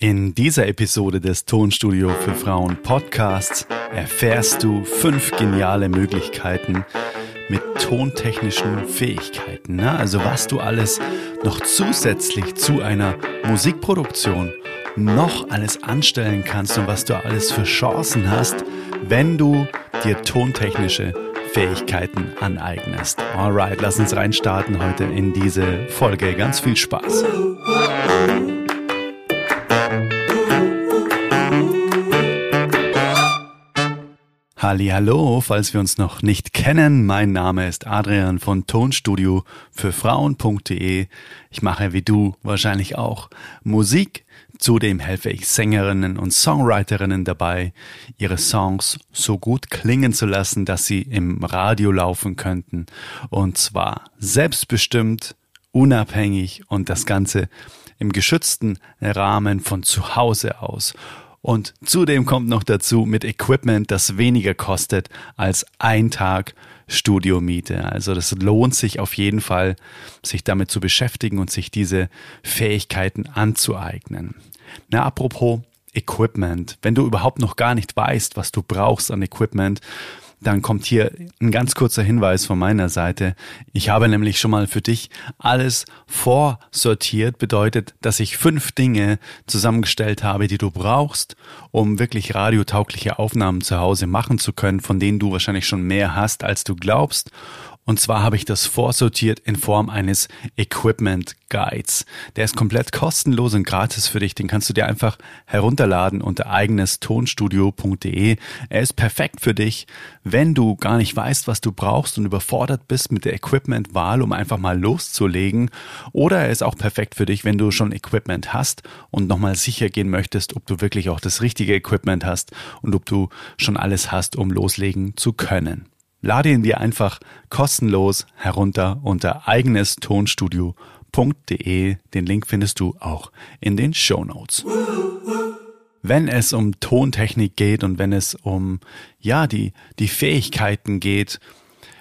In dieser Episode des Tonstudio für Frauen Podcasts erfährst du fünf geniale Möglichkeiten mit tontechnischen Fähigkeiten. Ne? Also was du alles noch zusätzlich zu einer Musikproduktion noch alles anstellen kannst und was du alles für Chancen hast, wenn du dir tontechnische Fähigkeiten aneignest. Alright, lass uns reinstarten heute in diese Folge. Ganz viel Spaß. Hallo, falls wir uns noch nicht kennen, mein Name ist Adrian von Tonstudio für Frauen.de. Ich mache wie du wahrscheinlich auch Musik. Zudem helfe ich Sängerinnen und Songwriterinnen dabei, ihre Songs so gut klingen zu lassen, dass sie im Radio laufen könnten. Und zwar selbstbestimmt, unabhängig und das Ganze im geschützten Rahmen von zu Hause aus. Und zudem kommt noch dazu mit Equipment, das weniger kostet als ein Tag Studiomiete. Also das lohnt sich auf jeden Fall, sich damit zu beschäftigen und sich diese Fähigkeiten anzueignen. Na, apropos Equipment. Wenn du überhaupt noch gar nicht weißt, was du brauchst an Equipment, dann kommt hier ein ganz kurzer Hinweis von meiner Seite. Ich habe nämlich schon mal für dich alles vorsortiert, bedeutet, dass ich fünf Dinge zusammengestellt habe, die du brauchst, um wirklich radiotaugliche Aufnahmen zu Hause machen zu können, von denen du wahrscheinlich schon mehr hast, als du glaubst. Und zwar habe ich das vorsortiert in Form eines Equipment Guides. Der ist komplett kostenlos und gratis für dich. Den kannst du dir einfach herunterladen unter eigenestonstudio.de. Er ist perfekt für dich, wenn du gar nicht weißt, was du brauchst und überfordert bist mit der Equipment-Wahl, um einfach mal loszulegen. Oder er ist auch perfekt für dich, wenn du schon Equipment hast und nochmal sicher gehen möchtest, ob du wirklich auch das richtige Equipment hast und ob du schon alles hast, um loslegen zu können. Lade ihn dir einfach kostenlos herunter unter eigenestonstudio.de. Den Link findest du auch in den Show Notes. Wenn es um Tontechnik geht und wenn es um, ja, die, die Fähigkeiten geht,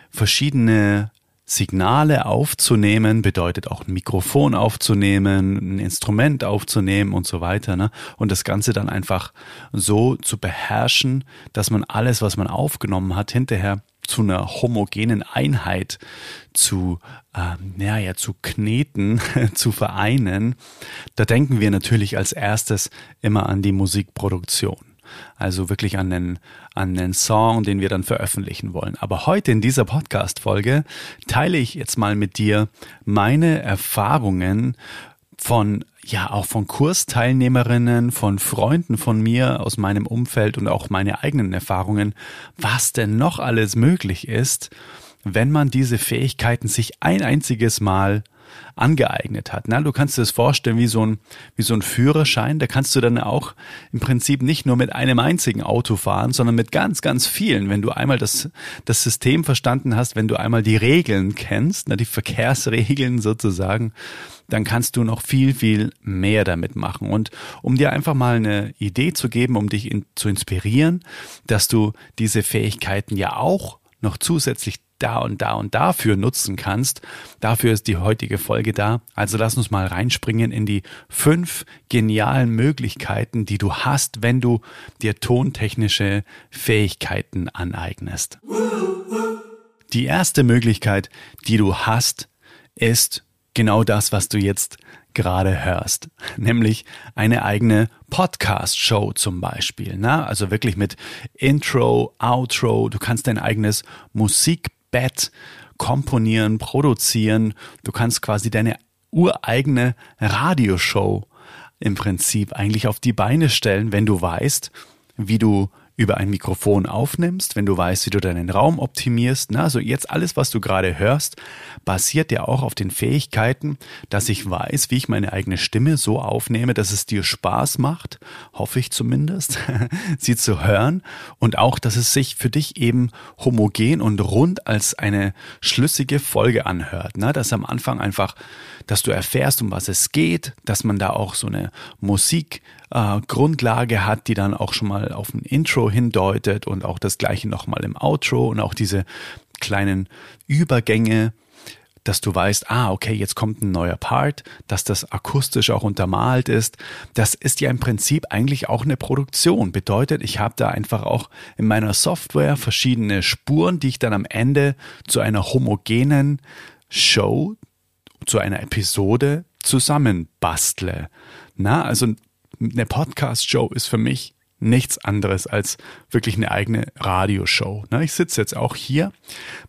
verschiedene Signale aufzunehmen, bedeutet auch ein Mikrofon aufzunehmen, ein Instrument aufzunehmen und so weiter. Ne? Und das Ganze dann einfach so zu beherrschen, dass man alles, was man aufgenommen hat, hinterher zu einer homogenen Einheit zu, ähm, ja, ja, zu kneten, zu vereinen, da denken wir natürlich als erstes immer an die Musikproduktion. Also wirklich an den, an den Song, den wir dann veröffentlichen wollen. Aber heute in dieser Podcast-Folge teile ich jetzt mal mit dir meine Erfahrungen von ja auch von Kursteilnehmerinnen, von Freunden von mir aus meinem Umfeld und auch meine eigenen Erfahrungen, was denn noch alles möglich ist, wenn man diese Fähigkeiten sich ein einziges Mal angeeignet hat. Na, du kannst dir das vorstellen wie so ein, wie so ein Führerschein. Da kannst du dann auch im Prinzip nicht nur mit einem einzigen Auto fahren, sondern mit ganz, ganz vielen. Wenn du einmal das, das System verstanden hast, wenn du einmal die Regeln kennst, na, die Verkehrsregeln sozusagen, dann kannst du noch viel, viel mehr damit machen. Und um dir einfach mal eine Idee zu geben, um dich in, zu inspirieren, dass du diese Fähigkeiten ja auch noch zusätzlich da und da und dafür nutzen kannst. Dafür ist die heutige Folge da. Also lass uns mal reinspringen in die fünf genialen Möglichkeiten, die du hast, wenn du dir tontechnische Fähigkeiten aneignest. Die erste Möglichkeit, die du hast, ist genau das, was du jetzt gerade hörst, nämlich eine eigene Podcast-Show zum Beispiel. Na? Also wirklich mit Intro, Outro, du kannst dein eigenes Musik Bett komponieren, produzieren. Du kannst quasi deine ureigene Radioshow im Prinzip eigentlich auf die Beine stellen, wenn du weißt, wie du über ein Mikrofon aufnimmst, wenn du weißt, wie du deinen Raum optimierst. Na, also jetzt alles, was du gerade hörst, basiert ja auch auf den Fähigkeiten, dass ich weiß, wie ich meine eigene Stimme so aufnehme, dass es dir Spaß macht, hoffe ich zumindest, sie zu hören und auch, dass es sich für dich eben homogen und rund als eine schlüssige Folge anhört. Na, dass am Anfang einfach, dass du erfährst, um was es geht, dass man da auch so eine Musik äh, Grundlage hat, die dann auch schon mal auf ein Intro hindeutet und auch das gleiche nochmal im Outro und auch diese kleinen Übergänge, dass du weißt, ah, okay, jetzt kommt ein neuer Part, dass das akustisch auch untermalt ist. Das ist ja im Prinzip eigentlich auch eine Produktion. Bedeutet, ich habe da einfach auch in meiner Software verschiedene Spuren, die ich dann am Ende zu einer homogenen Show, zu einer Episode zusammenbastle. Na, also eine Podcast-Show ist für mich nichts anderes als wirklich eine eigene Radioshow. Ich sitze jetzt auch hier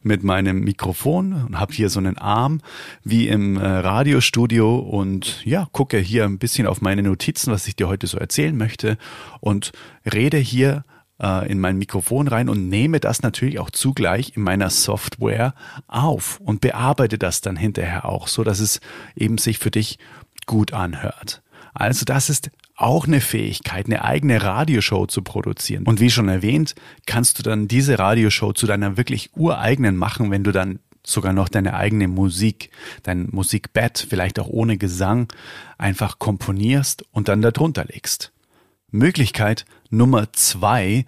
mit meinem Mikrofon und habe hier so einen Arm wie im äh, Radiostudio und ja, gucke hier ein bisschen auf meine Notizen, was ich dir heute so erzählen möchte und rede hier äh, in mein Mikrofon rein und nehme das natürlich auch zugleich in meiner Software auf und bearbeite das dann hinterher auch, so dass es eben sich für dich gut anhört. Also das ist auch eine Fähigkeit, eine eigene Radioshow zu produzieren. Und wie schon erwähnt, kannst du dann diese Radioshow zu deiner wirklich ureigenen machen, wenn du dann sogar noch deine eigene Musik, dein Musikbett, vielleicht auch ohne Gesang, einfach komponierst und dann darunter legst. Möglichkeit Nummer zwei,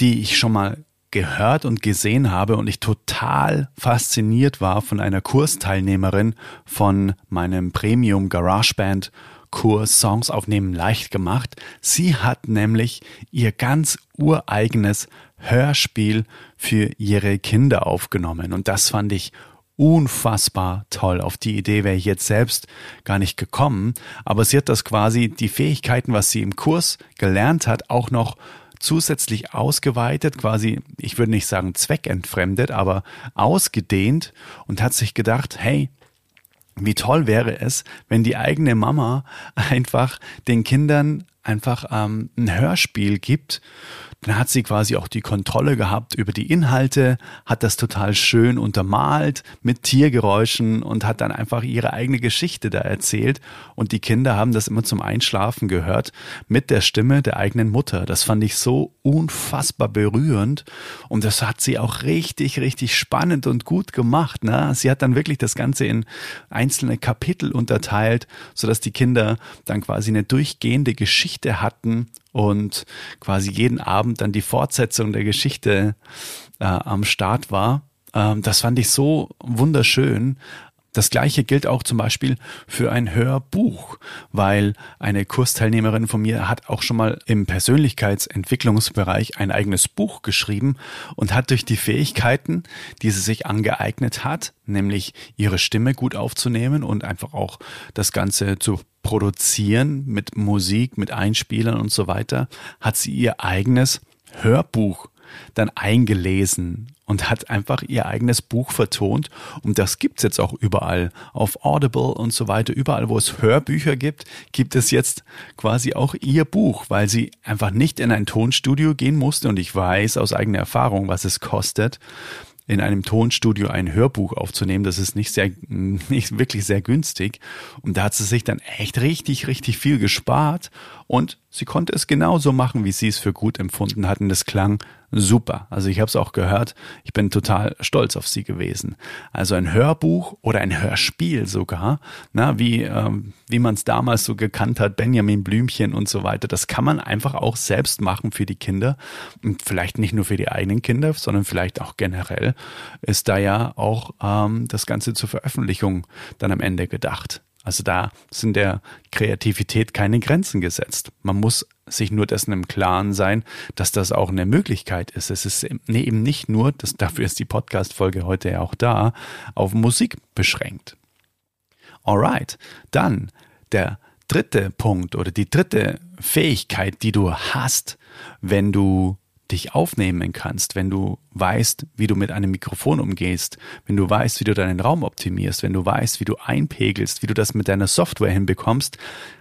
die ich schon mal gehört und gesehen habe und ich total fasziniert war von einer Kursteilnehmerin von meinem Premium GarageBand Kurs Songs aufnehmen leicht gemacht. Sie hat nämlich ihr ganz ureigenes Hörspiel für ihre Kinder aufgenommen und das fand ich unfassbar toll. Auf die Idee wäre ich jetzt selbst gar nicht gekommen, aber sie hat das quasi die Fähigkeiten, was sie im Kurs gelernt hat, auch noch zusätzlich ausgeweitet, quasi, ich würde nicht sagen zweckentfremdet, aber ausgedehnt und hat sich gedacht, hey, wie toll wäre es, wenn die eigene Mama einfach den Kindern einfach ähm, ein Hörspiel gibt dann hat sie quasi auch die Kontrolle gehabt über die Inhalte, hat das total schön untermalt mit Tiergeräuschen und hat dann einfach ihre eigene Geschichte da erzählt. Und die Kinder haben das immer zum Einschlafen gehört mit der Stimme der eigenen Mutter. Das fand ich so unfassbar berührend und das hat sie auch richtig, richtig spannend und gut gemacht. Ne? Sie hat dann wirklich das Ganze in einzelne Kapitel unterteilt, sodass die Kinder dann quasi eine durchgehende Geschichte hatten und quasi jeden Abend dann die Fortsetzung der Geschichte äh, am Start war. Ähm, das fand ich so wunderschön. Das gleiche gilt auch zum Beispiel für ein Hörbuch, weil eine Kursteilnehmerin von mir hat auch schon mal im Persönlichkeitsentwicklungsbereich ein eigenes Buch geschrieben und hat durch die Fähigkeiten, die sie sich angeeignet hat, nämlich ihre Stimme gut aufzunehmen und einfach auch das Ganze zu produzieren mit Musik, mit Einspielern und so weiter, hat sie ihr eigenes Hörbuch dann eingelesen und hat einfach ihr eigenes Buch vertont. Und das gibt's jetzt auch überall. Auf Audible und so weiter. Überall, wo es Hörbücher gibt, gibt es jetzt quasi auch ihr Buch, weil sie einfach nicht in ein Tonstudio gehen musste. Und ich weiß aus eigener Erfahrung, was es kostet in einem Tonstudio ein Hörbuch aufzunehmen. Das ist nicht sehr, nicht wirklich sehr günstig. Und da hat sie sich dann echt richtig, richtig viel gespart und sie konnte es genauso machen, wie sie es für gut empfunden hatten. Das klang super. Also ich habe es auch gehört. Ich bin total stolz auf sie gewesen. Also ein Hörbuch oder ein Hörspiel sogar, na, wie, ähm, wie man es damals so gekannt hat, Benjamin Blümchen und so weiter. Das kann man einfach auch selbst machen für die Kinder. Und vielleicht nicht nur für die eigenen Kinder, sondern vielleicht auch generell ist da ja auch ähm, das Ganze zur Veröffentlichung dann am Ende gedacht. Also da sind der Kreativität keine Grenzen gesetzt. Man muss sich nur dessen im Klaren sein, dass das auch eine Möglichkeit ist. Es ist eben nicht nur, das, dafür ist die Podcast-Folge heute ja auch da, auf Musik beschränkt. Alright, dann der dritte Punkt oder die dritte Fähigkeit, die du hast, wenn du dich aufnehmen kannst, wenn du weißt, wie du mit einem Mikrofon umgehst, wenn du weißt, wie du deinen Raum optimierst, wenn du weißt, wie du einpegelst, wie du das mit deiner Software hinbekommst,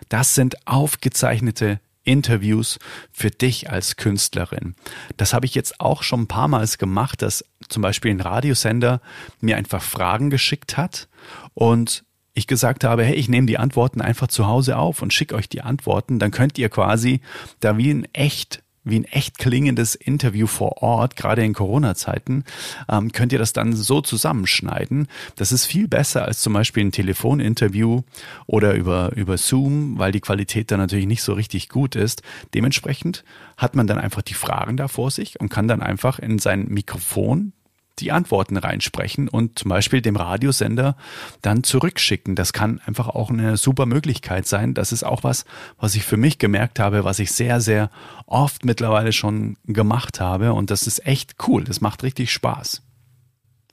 das sind aufgezeichnete Interviews für dich als Künstlerin. Das habe ich jetzt auch schon ein paar Mal gemacht, dass zum Beispiel ein Radiosender mir einfach Fragen geschickt hat und ich gesagt habe, hey, ich nehme die Antworten einfach zu Hause auf und schicke euch die Antworten, dann könnt ihr quasi da wie in echt wie ein echt klingendes Interview vor Ort, gerade in Corona-Zeiten, ähm, könnt ihr das dann so zusammenschneiden. Das ist viel besser als zum Beispiel ein Telefoninterview oder über, über Zoom, weil die Qualität dann natürlich nicht so richtig gut ist. Dementsprechend hat man dann einfach die Fragen da vor sich und kann dann einfach in sein Mikrofon die Antworten reinsprechen und zum Beispiel dem Radiosender dann zurückschicken. Das kann einfach auch eine super Möglichkeit sein. Das ist auch was, was ich für mich gemerkt habe, was ich sehr, sehr oft mittlerweile schon gemacht habe. Und das ist echt cool. Das macht richtig Spaß.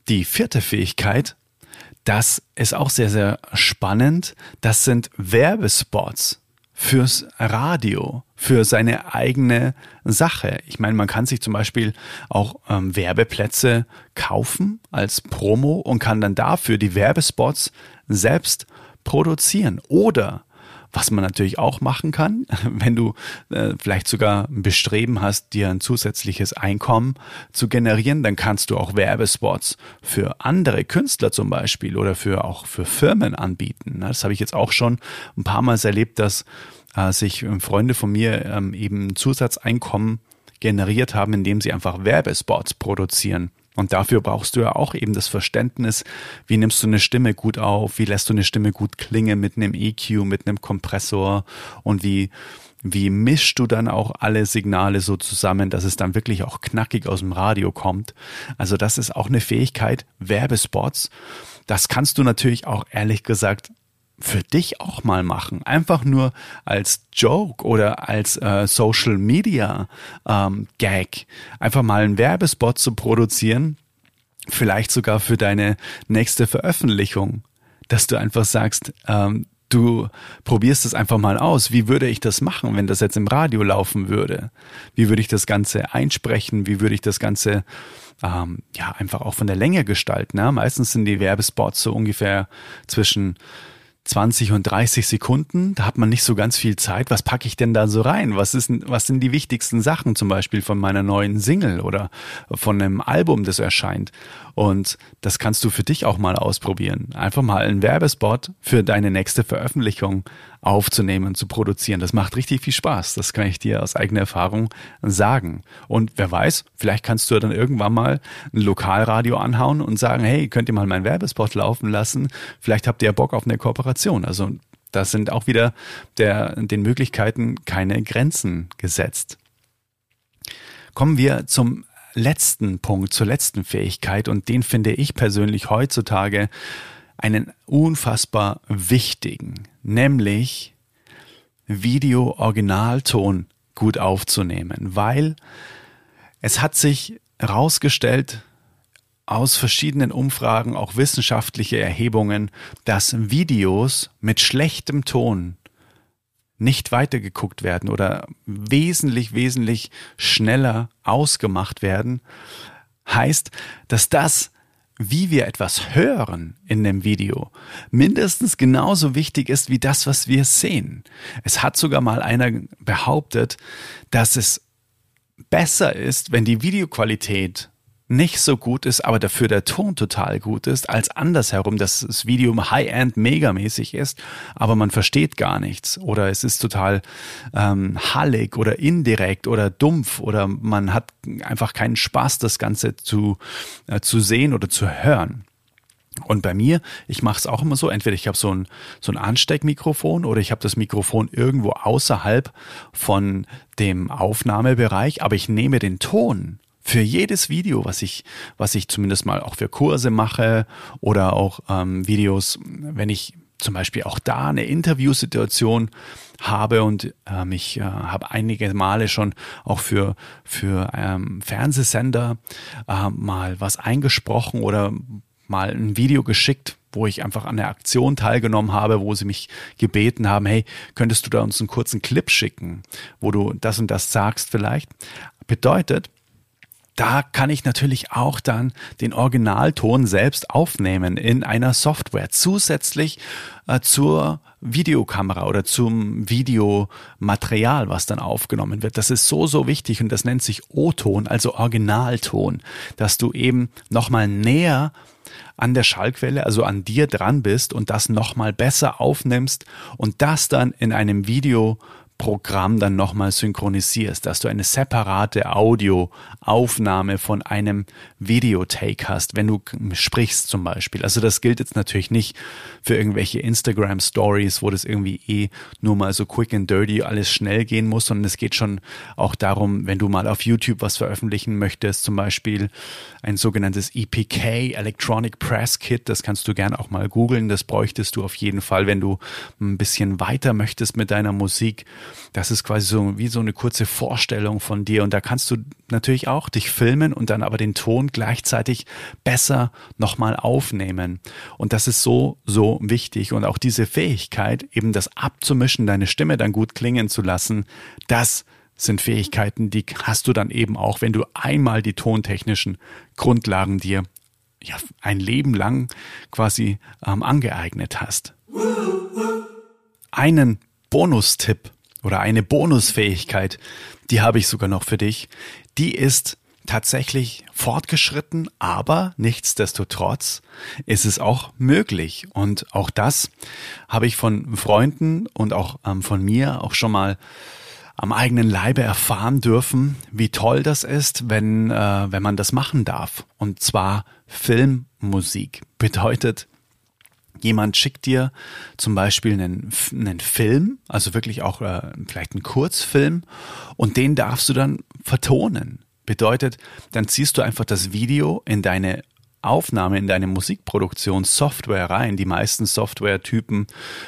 Die vierte Fähigkeit, das ist auch sehr, sehr spannend. Das sind Werbespots fürs Radio, für seine eigene Sache. Ich meine, man kann sich zum Beispiel auch ähm, Werbeplätze kaufen als Promo und kann dann dafür die Werbespots selbst produzieren. Oder was man natürlich auch machen kann, wenn du äh, vielleicht sogar ein Bestreben hast, dir ein zusätzliches Einkommen zu generieren, dann kannst du auch Werbespots für andere Künstler zum Beispiel oder für auch für Firmen anbieten. Das habe ich jetzt auch schon ein paar Mal erlebt, dass äh, sich Freunde von mir ähm, eben Zusatzeinkommen generiert haben, indem sie einfach Werbespots produzieren. Und dafür brauchst du ja auch eben das Verständnis, wie nimmst du eine Stimme gut auf, wie lässt du eine Stimme gut klingen mit einem EQ, mit einem Kompressor und wie, wie mischst du dann auch alle Signale so zusammen, dass es dann wirklich auch knackig aus dem Radio kommt. Also das ist auch eine Fähigkeit, Werbespots. Das kannst du natürlich auch ehrlich gesagt für dich auch mal machen. Einfach nur als Joke oder als äh, Social Media ähm, Gag. Einfach mal einen Werbespot zu produzieren. Vielleicht sogar für deine nächste Veröffentlichung. Dass du einfach sagst, ähm, du probierst es einfach mal aus. Wie würde ich das machen, wenn das jetzt im Radio laufen würde? Wie würde ich das Ganze einsprechen? Wie würde ich das Ganze ähm, ja einfach auch von der Länge gestalten? Ne? Meistens sind die Werbespots so ungefähr zwischen 20 und 30 Sekunden. Da hat man nicht so ganz viel Zeit. Was packe ich denn da so rein? Was ist, was sind die wichtigsten Sachen zum Beispiel von meiner neuen Single oder von einem Album, das erscheint? Und das kannst du für dich auch mal ausprobieren. Einfach mal einen Werbespot für deine nächste Veröffentlichung aufzunehmen zu produzieren. Das macht richtig viel Spaß. Das kann ich dir aus eigener Erfahrung sagen. Und wer weiß, vielleicht kannst du dann irgendwann mal ein Lokalradio anhauen und sagen, hey, könnt ihr mal meinen Werbespot laufen lassen? Vielleicht habt ihr Bock auf eine Kooperation. Also das sind auch wieder der, den Möglichkeiten keine Grenzen gesetzt. Kommen wir zum letzten Punkt, zur letzten Fähigkeit und den finde ich persönlich heutzutage einen unfassbar wichtigen, nämlich Video-Originalton gut aufzunehmen, weil es hat sich herausgestellt, aus verschiedenen Umfragen, auch wissenschaftliche Erhebungen, dass Videos mit schlechtem Ton nicht weitergeguckt werden oder wesentlich, wesentlich schneller ausgemacht werden, heißt, dass das, wie wir etwas hören in dem Video, mindestens genauso wichtig ist wie das, was wir sehen. Es hat sogar mal einer behauptet, dass es besser ist, wenn die Videoqualität nicht so gut ist, aber dafür der Ton total gut ist, als andersherum, dass das Video High-End megamäßig ist, aber man versteht gar nichts oder es ist total ähm, hallig oder indirekt oder dumpf oder man hat einfach keinen Spaß, das Ganze zu, äh, zu sehen oder zu hören. Und bei mir, ich mache es auch immer so, entweder ich habe so ein, so ein Ansteckmikrofon oder ich habe das Mikrofon irgendwo außerhalb von dem Aufnahmebereich, aber ich nehme den Ton für jedes Video, was ich, was ich zumindest mal auch für Kurse mache oder auch ähm, Videos, wenn ich zum Beispiel auch da eine Interviewsituation habe und ähm, ich äh, habe einige Male schon auch für, für ähm, Fernsehsender äh, mal was eingesprochen oder mal ein Video geschickt, wo ich einfach an der Aktion teilgenommen habe, wo sie mich gebeten haben, hey, könntest du da uns einen kurzen Clip schicken, wo du das und das sagst vielleicht. Bedeutet, da kann ich natürlich auch dann den Originalton selbst aufnehmen in einer Software zusätzlich äh, zur Videokamera oder zum Videomaterial, was dann aufgenommen wird. Das ist so, so wichtig und das nennt sich O-Ton, also Originalton, dass du eben nochmal näher an der Schallquelle, also an dir dran bist und das nochmal besser aufnimmst und das dann in einem Video Programm dann nochmal synchronisierst, dass du eine separate Audioaufnahme von einem Videotake hast, wenn du sprichst zum Beispiel. Also das gilt jetzt natürlich nicht für irgendwelche Instagram Stories, wo das irgendwie eh nur mal so quick and dirty alles schnell gehen muss, sondern es geht schon auch darum, wenn du mal auf YouTube was veröffentlichen möchtest, zum Beispiel ein sogenanntes EPK, Electronic Press Kit, das kannst du gern auch mal googeln, das bräuchtest du auf jeden Fall, wenn du ein bisschen weiter möchtest mit deiner Musik das ist quasi so wie so eine kurze Vorstellung von dir und da kannst du natürlich auch dich filmen und dann aber den Ton gleichzeitig besser nochmal aufnehmen. Und das ist so, so wichtig und auch diese Fähigkeit, eben das abzumischen, deine Stimme dann gut klingen zu lassen, das sind Fähigkeiten, die hast du dann eben auch, wenn du einmal die tontechnischen Grundlagen dir ja, ein Leben lang quasi ähm, angeeignet hast. Einen Bonustipp oder eine Bonusfähigkeit, die habe ich sogar noch für dich. Die ist tatsächlich fortgeschritten, aber nichtsdestotrotz ist es auch möglich. Und auch das habe ich von Freunden und auch ähm, von mir auch schon mal am eigenen Leibe erfahren dürfen, wie toll das ist, wenn, äh, wenn man das machen darf. Und zwar Filmmusik bedeutet, Jemand schickt dir zum Beispiel einen, einen Film, also wirklich auch äh, vielleicht einen Kurzfilm, und den darfst du dann vertonen. Bedeutet, dann ziehst du einfach das Video in deine Aufnahme, in deine Musikproduktionssoftware rein. Die meisten Softwaretypen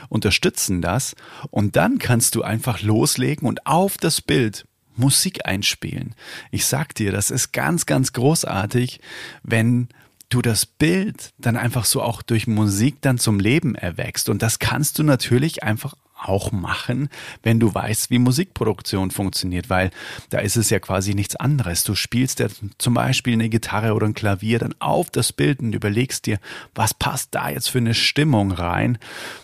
unterstützen das. Und dann kannst du einfach loslegen und auf das Bild Musik einspielen. Ich sag dir, das ist ganz, ganz großartig, wenn du das Bild dann einfach so auch durch Musik dann zum Leben erwächst. Und das kannst du natürlich einfach auch machen, wenn du weißt, wie Musikproduktion funktioniert, weil da ist es ja quasi nichts anderes. Du spielst ja zum Beispiel eine Gitarre oder ein Klavier dann auf das Bild und überlegst dir, was passt da jetzt für eine Stimmung rein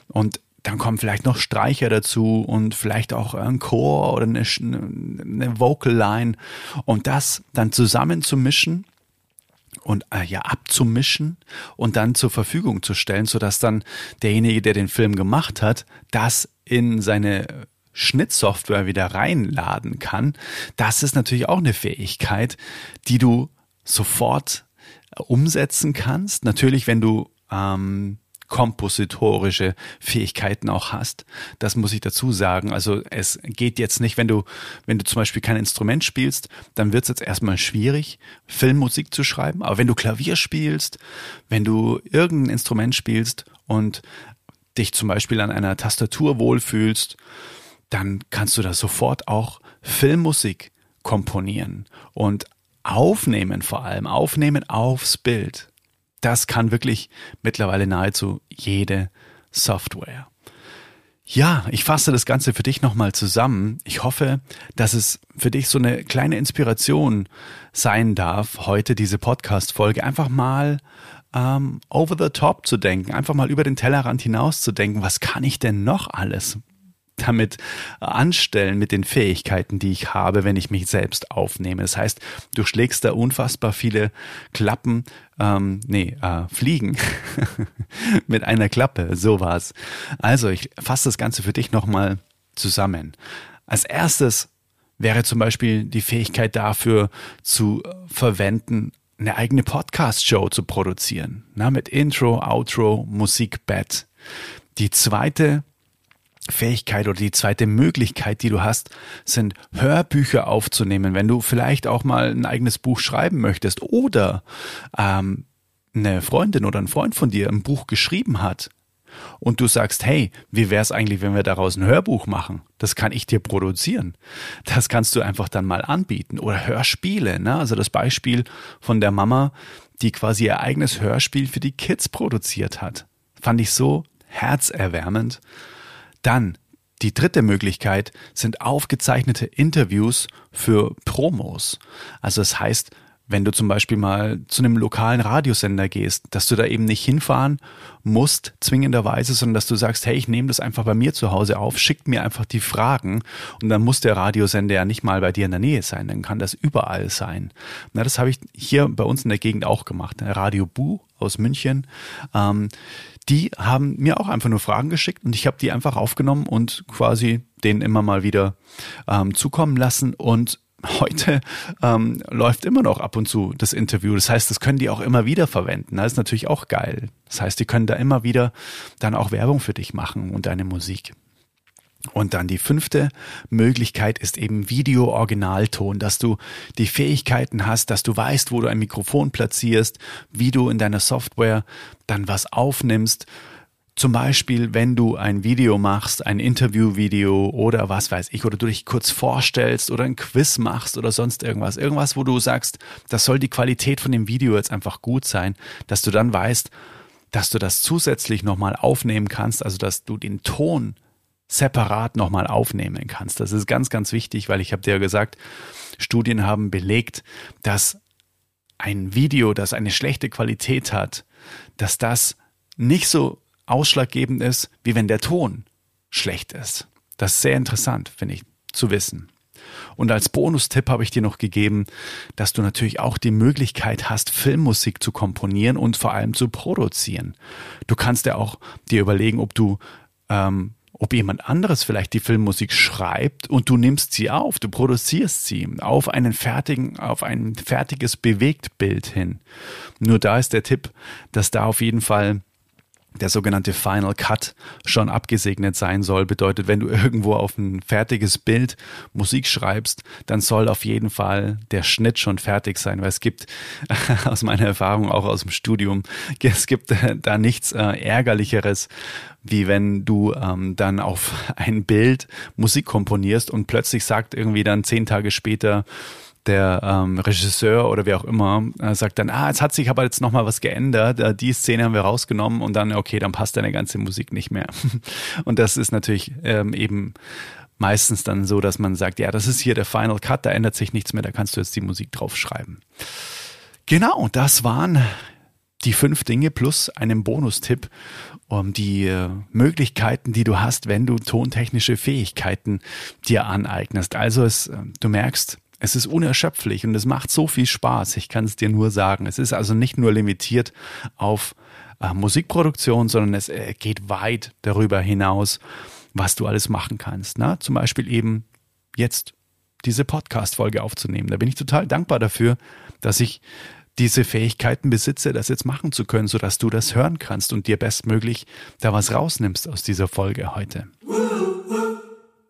und dann kommen vielleicht noch Streicher dazu und vielleicht auch ein Chor oder eine, eine Vocal Line und das dann zusammen zu mischen und äh, ja abzumischen und dann zur Verfügung zu stellen, sodass dann derjenige, der den Film gemacht hat, das in seine Schnittsoftware wieder reinladen kann. Das ist natürlich auch eine Fähigkeit, die du sofort umsetzen kannst. Natürlich, wenn du ähm, kompositorische Fähigkeiten auch hast. Das muss ich dazu sagen. Also es geht jetzt nicht, wenn du, wenn du zum Beispiel kein Instrument spielst, dann wird es jetzt erstmal schwierig, Filmmusik zu schreiben. Aber wenn du Klavier spielst, wenn du irgendein Instrument spielst und dich zum Beispiel an einer Tastatur wohlfühlst, dann kannst du da sofort auch Filmmusik komponieren und aufnehmen vor allem, aufnehmen aufs Bild das kann wirklich mittlerweile nahezu jede Software. Ja, ich fasse das Ganze für dich nochmal zusammen. Ich hoffe, dass es für dich so eine kleine Inspiration sein darf, heute diese Podcast-Folge einfach mal ähm, over the top zu denken, einfach mal über den Tellerrand hinaus zu denken, was kann ich denn noch alles? Damit anstellen mit den Fähigkeiten, die ich habe, wenn ich mich selbst aufnehme. Das heißt, du schlägst da unfassbar viele Klappen, ähm, nee, äh, Fliegen mit einer Klappe, so war's. Also, ich fasse das Ganze für dich nochmal zusammen. Als erstes wäre zum Beispiel die Fähigkeit dafür zu verwenden, eine eigene Podcast-Show zu produzieren. Na, mit Intro, Outro, Musikbett. Die zweite Fähigkeit oder die zweite Möglichkeit, die du hast, sind Hörbücher aufzunehmen, wenn du vielleicht auch mal ein eigenes Buch schreiben möchtest oder ähm, eine Freundin oder ein Freund von dir ein Buch geschrieben hat und du sagst, hey, wie wäre es eigentlich, wenn wir daraus ein Hörbuch machen? Das kann ich dir produzieren. Das kannst du einfach dann mal anbieten. Oder Hörspiele, ne? Also das Beispiel von der Mama, die quasi ihr eigenes Hörspiel für die Kids produziert hat. Fand ich so herzerwärmend. Dann die dritte Möglichkeit sind aufgezeichnete Interviews für Promos. Also das heißt, wenn du zum Beispiel mal zu einem lokalen Radiosender gehst, dass du da eben nicht hinfahren musst, zwingenderweise, sondern dass du sagst, hey, ich nehme das einfach bei mir zu Hause auf, schickt mir einfach die Fragen und dann muss der Radiosender ja nicht mal bei dir in der Nähe sein, dann kann das überall sein. Na, das habe ich hier bei uns in der Gegend auch gemacht. Radio Bu aus München. Ähm, die haben mir auch einfach nur Fragen geschickt und ich habe die einfach aufgenommen und quasi denen immer mal wieder ähm, zukommen lassen und heute ähm, läuft immer noch ab und zu das Interview. Das heißt, das können die auch immer wieder verwenden. Das ist natürlich auch geil. Das heißt, die können da immer wieder dann auch Werbung für dich machen und deine Musik. Und dann die fünfte Möglichkeit ist eben Video-Originalton, dass du die Fähigkeiten hast, dass du weißt, wo du ein Mikrofon platzierst, wie du in deiner Software dann was aufnimmst zum Beispiel, wenn du ein Video machst, ein Interviewvideo oder was weiß ich, oder du dich kurz vorstellst oder ein Quiz machst oder sonst irgendwas. Irgendwas, wo du sagst, das soll die Qualität von dem Video jetzt einfach gut sein, dass du dann weißt, dass du das zusätzlich nochmal aufnehmen kannst, also dass du den Ton separat nochmal aufnehmen kannst. Das ist ganz, ganz wichtig, weil ich habe dir ja gesagt, Studien haben belegt, dass ein Video, das eine schlechte Qualität hat, dass das nicht so ausschlaggebend ist, wie wenn der Ton schlecht ist. Das ist sehr interessant, finde ich, zu wissen. Und als Bonustipp habe ich dir noch gegeben, dass du natürlich auch die Möglichkeit hast, Filmmusik zu komponieren und vor allem zu produzieren. Du kannst ja auch dir überlegen, ob du, ähm, ob jemand anderes vielleicht die Filmmusik schreibt und du nimmst sie auf, du produzierst sie auf einen fertigen, auf ein fertiges Bewegtbild hin. Nur da ist der Tipp, dass da auf jeden Fall der sogenannte Final Cut schon abgesegnet sein soll. Bedeutet, wenn du irgendwo auf ein fertiges Bild Musik schreibst, dann soll auf jeden Fall der Schnitt schon fertig sein, weil es gibt aus meiner Erfahrung auch aus dem Studium, es gibt da nichts äh, ärgerlicheres, wie wenn du ähm, dann auf ein Bild Musik komponierst und plötzlich sagt irgendwie dann zehn Tage später der ähm, Regisseur oder wer auch immer äh, sagt dann, ah, jetzt hat sich aber jetzt nochmal was geändert, äh, die Szene haben wir rausgenommen und dann, okay, dann passt deine ganze Musik nicht mehr. und das ist natürlich ähm, eben meistens dann so, dass man sagt, ja, das ist hier der Final Cut, da ändert sich nichts mehr, da kannst du jetzt die Musik draufschreiben. Genau, das waren die fünf Dinge plus einen Bonustipp um die äh, Möglichkeiten, die du hast, wenn du tontechnische Fähigkeiten dir aneignest. Also es, äh, du merkst, es ist unerschöpflich und es macht so viel Spaß. Ich kann es dir nur sagen. Es ist also nicht nur limitiert auf äh, Musikproduktion, sondern es äh, geht weit darüber hinaus, was du alles machen kannst. Ne? Zum Beispiel eben jetzt diese Podcast-Folge aufzunehmen. Da bin ich total dankbar dafür, dass ich diese Fähigkeiten besitze, das jetzt machen zu können, sodass du das hören kannst und dir bestmöglich da was rausnimmst aus dieser Folge heute.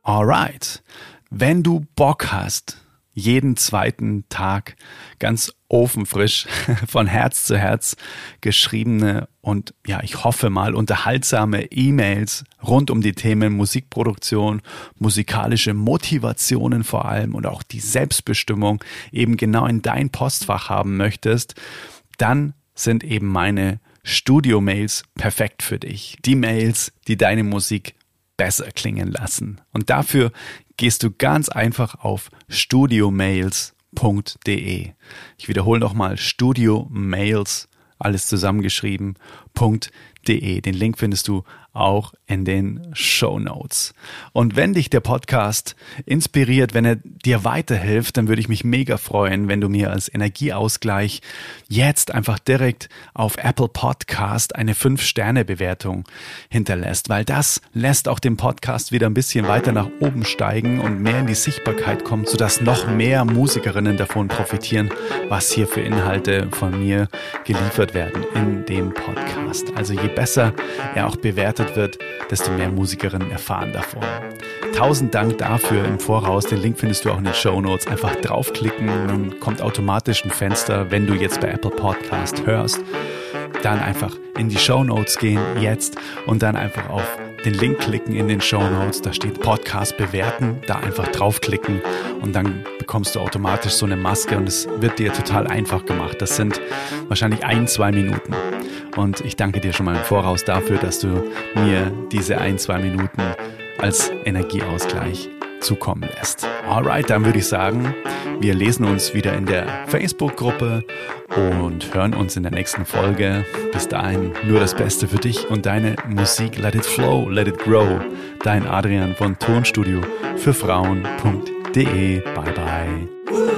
Alright. Wenn du Bock hast, jeden zweiten Tag ganz ofenfrisch von Herz zu Herz geschriebene und ja, ich hoffe mal unterhaltsame E-Mails rund um die Themen Musikproduktion, musikalische Motivationen vor allem und auch die Selbstbestimmung eben genau in dein Postfach haben möchtest, dann sind eben meine Studio-Mails perfekt für dich. Die Mails, die deine Musik besser klingen lassen. Und dafür gehst du ganz einfach auf studiomails.de. Ich wiederhole nochmal studiomails, alles zusammengeschrieben.de. Den Link findest du auch in den Show Notes. Und wenn dich der Podcast inspiriert, wenn er dir weiterhilft, dann würde ich mich mega freuen, wenn du mir als Energieausgleich jetzt einfach direkt auf Apple Podcast eine 5-Sterne-Bewertung hinterlässt, weil das lässt auch den Podcast wieder ein bisschen weiter nach oben steigen und mehr in die Sichtbarkeit kommt, sodass noch mehr Musikerinnen davon profitieren, was hier für Inhalte von mir geliefert werden in dem Podcast. Also je besser er auch bewertet wird, desto mehr Musikerinnen erfahren davon. Tausend Dank dafür im Voraus. Den Link findest du auch in den Show Notes. Einfach draufklicken, dann kommt automatisch ein Fenster, wenn du jetzt bei Apple Podcast hörst. Dann einfach in die Show Notes gehen jetzt und dann einfach auf den Link klicken in den Show Notes. Da steht Podcast bewerten. Da einfach draufklicken und dann bekommst du automatisch so eine Maske und es wird dir total einfach gemacht. Das sind wahrscheinlich ein, zwei Minuten. Und ich danke dir schon mal im Voraus dafür, dass du mir diese ein, zwei Minuten als Energieausgleich zukommen lässt. Alright, dann würde ich sagen, wir lesen uns wieder in der Facebook-Gruppe und hören uns in der nächsten Folge. Bis dahin nur das Beste für dich und deine Musik. Let it flow, let it grow. Dein Adrian von Tonstudio für Frauen.de. Bye bye.